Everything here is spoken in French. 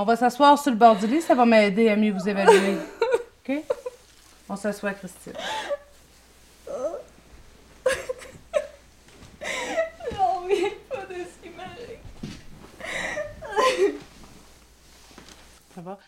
On va s'asseoir sur le bord du lit, ça va m'aider à mieux vous évaluer. OK? On s'assoit, Christine. Pas de ce qui. Ça va?